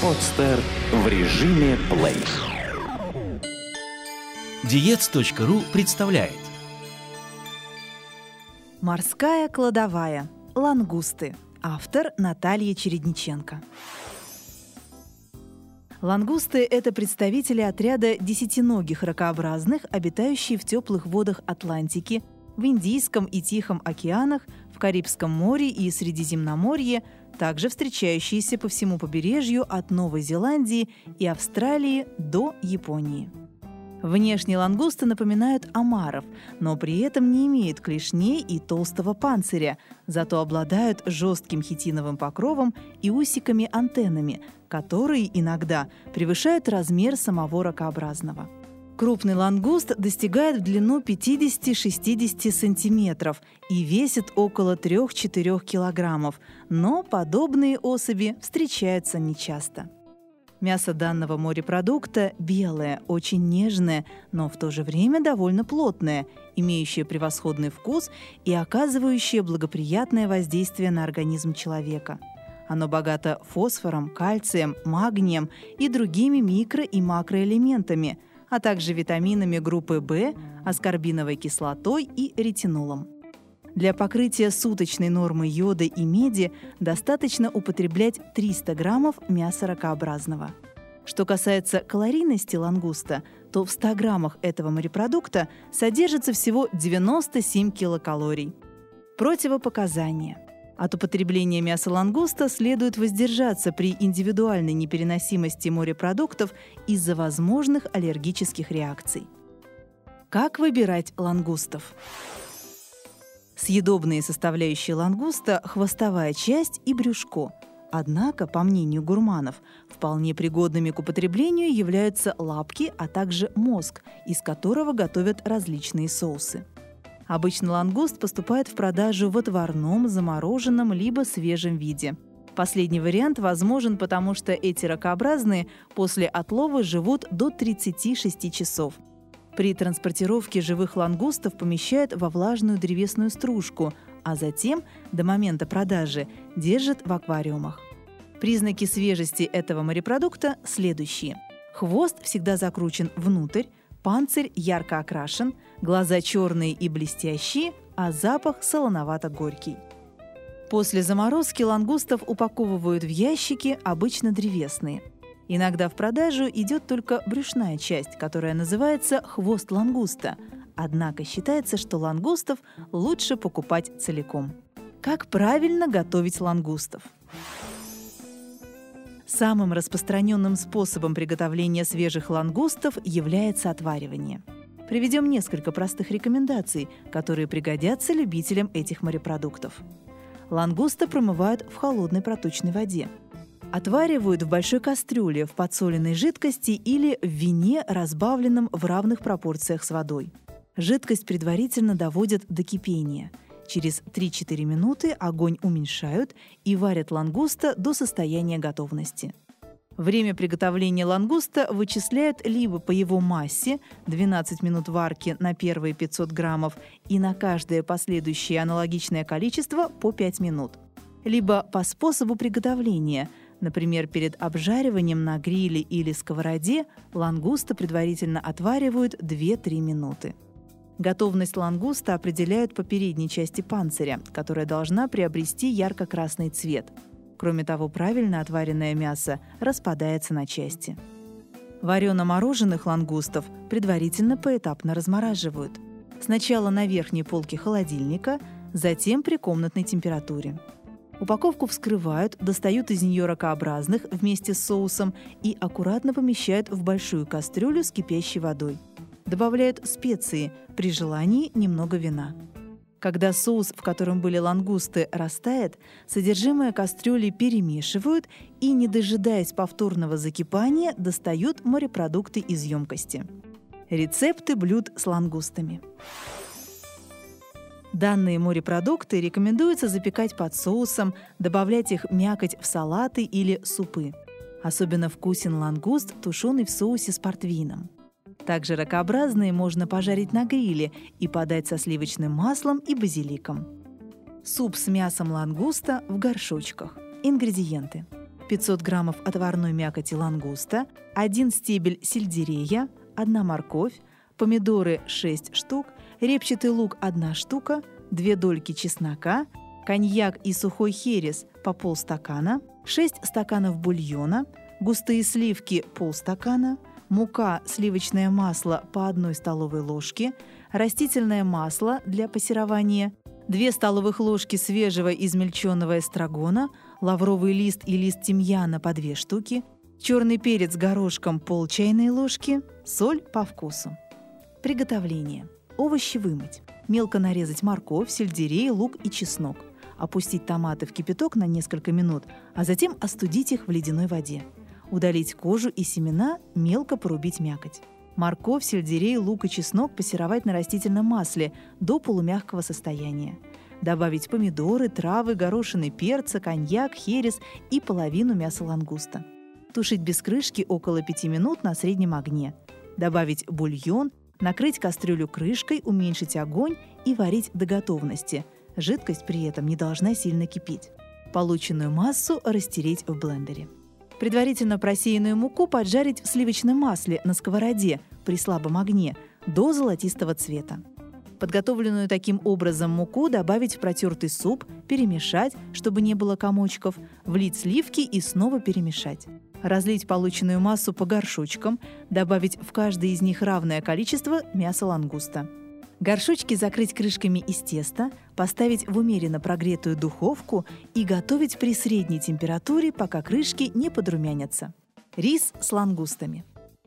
Подстер в режиме плей. Диец.ру представляет Морская кладовая. Лангусты. Автор Наталья Чередниченко. Лангусты – это представители отряда десятиногих ракообразных, обитающие в теплых водах Атлантики, в Индийском и Тихом океанах, в Карибском море и Средиземноморье, также встречающиеся по всему побережью от Новой Зеландии и Австралии до Японии. Внешне лангусты напоминают омаров, но при этом не имеют клешней и толстого панциря, зато обладают жестким хитиновым покровом и усиками-антеннами, которые иногда превышают размер самого ракообразного. Крупный лангуст достигает в длину 50-60 сантиметров и весит около 3-4 килограммов, но подобные особи встречаются нечасто. Мясо данного морепродукта белое, очень нежное, но в то же время довольно плотное, имеющее превосходный вкус и оказывающее благоприятное воздействие на организм человека. Оно богато фосфором, кальцием, магнием и другими микро- и макроэлементами – а также витаминами группы В, аскорбиновой кислотой и ретинолом. Для покрытия суточной нормы йода и меди достаточно употреблять 300 граммов мяса ракообразного. Что касается калорийности лангуста, то в 100 граммах этого морепродукта содержится всего 97 килокалорий. Противопоказания – от употребления мяса лангуста следует воздержаться при индивидуальной непереносимости морепродуктов из-за возможных аллергических реакций. Как выбирать лангустов? Съедобные составляющие лангуста – хвостовая часть и брюшко. Однако, по мнению гурманов, вполне пригодными к употреблению являются лапки, а также мозг, из которого готовят различные соусы. Обычно лангуст поступает в продажу в отварном, замороженном либо свежем виде. Последний вариант возможен, потому что эти ракообразные после отлова живут до 36 часов. При транспортировке живых лангустов помещают во влажную древесную стружку, а затем, до момента продажи, держат в аквариумах. Признаки свежести этого морепродукта следующие. Хвост всегда закручен внутрь, Панцирь ярко окрашен, глаза черные и блестящие, а запах солоновато-горький. После заморозки лангустов упаковывают в ящики, обычно древесные. Иногда в продажу идет только брюшная часть, которая называется хвост лангуста. Однако считается, что лангустов лучше покупать целиком. Как правильно готовить лангустов? Самым распространенным способом приготовления свежих лангустов является отваривание. Приведем несколько простых рекомендаций, которые пригодятся любителям этих морепродуктов. Лангуста промывают в холодной проточной воде. Отваривают в большой кастрюле в подсоленной жидкости или в вине, разбавленном в равных пропорциях с водой. Жидкость предварительно доводят до кипения – Через 3-4 минуты огонь уменьшают и варят лангуста до состояния готовности. Время приготовления лангуста вычисляют либо по его массе 12 минут варки на первые 500 граммов и на каждое последующее аналогичное количество по 5 минут, либо по способу приготовления – Например, перед обжариванием на гриле или сковороде лангуста предварительно отваривают 2-3 минуты. Готовность лангуста определяют по передней части панциря, которая должна приобрести ярко-красный цвет. Кроме того, правильно отваренное мясо распадается на части. Варено-мороженых лангустов предварительно поэтапно размораживают. Сначала на верхней полке холодильника, затем при комнатной температуре. Упаковку вскрывают, достают из нее ракообразных вместе с соусом и аккуратно помещают в большую кастрюлю с кипящей водой – добавляют специи, при желании немного вина. Когда соус, в котором были лангусты, растает, содержимое кастрюли перемешивают и, не дожидаясь повторного закипания, достают морепродукты из емкости. Рецепты блюд с лангустами. Данные морепродукты рекомендуется запекать под соусом, добавлять их мякоть в салаты или супы. Особенно вкусен лангуст, тушеный в соусе с портвейном. Также ракообразные можно пожарить на гриле и подать со сливочным маслом и базиликом. Суп с мясом лангуста в горшочках. Ингредиенты. 500 граммов отварной мякоти лангуста, 1 стебель сельдерея, 1 морковь, помидоры 6 штук, репчатый лук 1 штука, 2 дольки чеснока, коньяк и сухой херес по полстакана, 6 стаканов бульона, густые сливки полстакана, мука, сливочное масло по 1 столовой ложке, растительное масло для пассерования, 2 столовых ложки свежего измельченного эстрагона, лавровый лист и лист тимьяна по 2 штуки, черный перец горошком пол чайной ложки, соль по вкусу. Приготовление. Овощи вымыть. Мелко нарезать морковь, сельдерей, лук и чеснок. Опустить томаты в кипяток на несколько минут, а затем остудить их в ледяной воде. Удалить кожу и семена, мелко порубить мякоть. Морковь, сельдерей, лук и чеснок пассеровать на растительном масле до полумягкого состояния. Добавить помидоры, травы, горошины перца, коньяк, херес и половину мяса лангуста. Тушить без крышки около 5 минут на среднем огне. Добавить бульон, накрыть кастрюлю крышкой, уменьшить огонь и варить до готовности. Жидкость при этом не должна сильно кипеть. Полученную массу растереть в блендере. Предварительно просеянную муку поджарить в сливочном масле на сковороде при слабом огне до золотистого цвета. Подготовленную таким образом муку добавить в протертый суп, перемешать, чтобы не было комочков, влить сливки и снова перемешать. Разлить полученную массу по горшочкам, добавить в каждый из них равное количество мяса лангуста. Горшочки закрыть крышками из теста, поставить в умеренно прогретую духовку и готовить при средней температуре, пока крышки не подрумянятся. Рис с лангустами.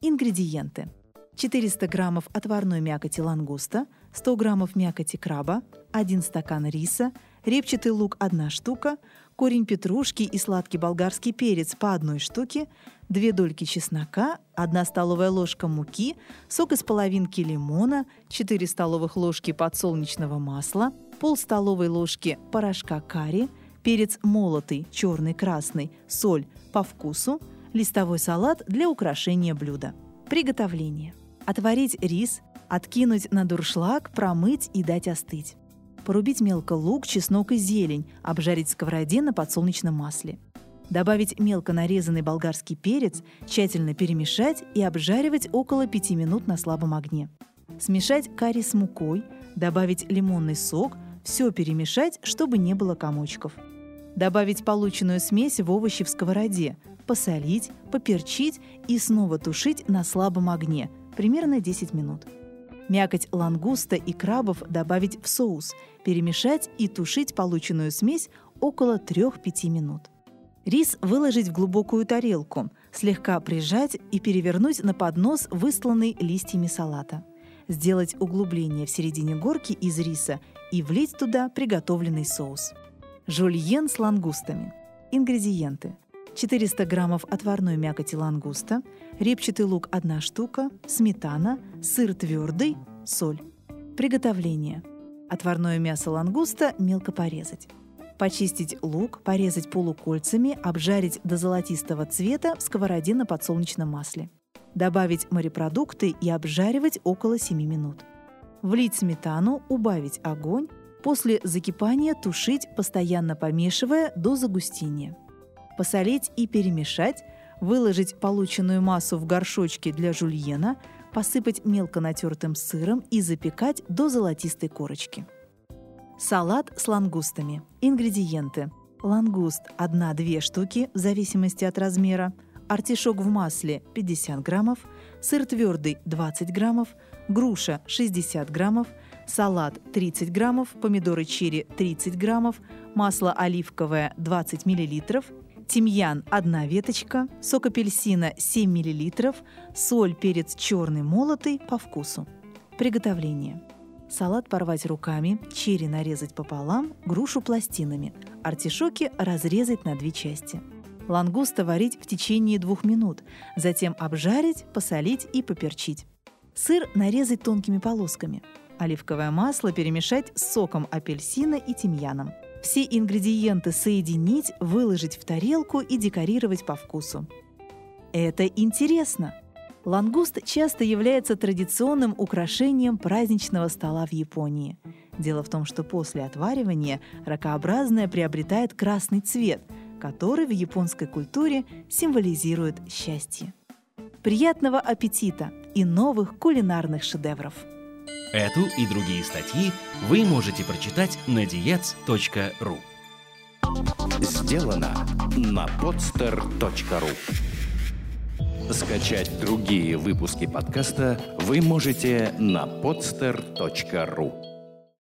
Ингредиенты. 400 граммов отварной мякоти лангуста, 100 граммов мякоти краба, 1 стакан риса, репчатый лук 1 штука, корень петрушки и сладкий болгарский перец по одной штуке, 2 дольки чеснока, 1 столовая ложка муки, сок из половинки лимона, 4 столовых ложки подсолнечного масла, пол столовой ложки порошка карри, перец молотый, черный, красный, соль по вкусу, листовой салат для украшения блюда. Приготовление. Отварить рис, откинуть на дуршлаг, промыть и дать остыть. Порубить мелко лук, чеснок и зелень, обжарить в сковороде на подсолнечном масле. Добавить мелко нарезанный болгарский перец, тщательно перемешать и обжаривать около 5 минут на слабом огне. Смешать карри с мукой, добавить лимонный сок, все перемешать, чтобы не было комочков. Добавить полученную смесь в овощи в сковороде, посолить, поперчить и снова тушить на слабом огне, примерно 10 минут. Мякоть лангуста и крабов добавить в соус, перемешать и тушить полученную смесь около 3-5 минут. Рис выложить в глубокую тарелку, слегка прижать и перевернуть на поднос, выстланный листьями салата. Сделать углубление в середине горки из риса и влить туда приготовленный соус. Жульен с лангустами. Ингредиенты. 400 граммов отварной мякоти лангуста, репчатый лук 1 штука, сметана, сыр твердый, соль. Приготовление. Отварное мясо лангуста мелко порезать. Почистить лук, порезать полукольцами, обжарить до золотистого цвета в сковороде на подсолнечном масле. Добавить морепродукты и обжаривать около 7 минут. Влить сметану, убавить огонь, после закипания тушить, постоянно помешивая до загустения посолить и перемешать, выложить полученную массу в горшочки для жульена, посыпать мелко натертым сыром и запекать до золотистой корочки. Салат с лангустами. Ингредиенты. Лангуст 1-2 штуки в зависимости от размера, артишок в масле 50 граммов, сыр твердый 20 граммов, груша 60 граммов, салат 30 граммов, помидоры черри 30 граммов, масло оливковое 20 миллилитров, тимьян – одна веточка, сок апельсина – 7 мл, соль, перец черный молотый по вкусу. Приготовление. Салат порвать руками, черри нарезать пополам, грушу пластинами, артишоки разрезать на две части. Лангуста варить в течение двух минут, затем обжарить, посолить и поперчить. Сыр нарезать тонкими полосками. Оливковое масло перемешать с соком апельсина и тимьяном. Все ингредиенты соединить, выложить в тарелку и декорировать по вкусу. Это интересно! Лангуст часто является традиционным украшением праздничного стола в Японии. Дело в том, что после отваривания ракообразное приобретает красный цвет, который в японской культуре символизирует счастье. Приятного аппетита и новых кулинарных шедевров! Эту и другие статьи вы можете прочитать на diets.ru Сделано на podster.ru Скачать другие выпуски подкаста вы можете на podster.ru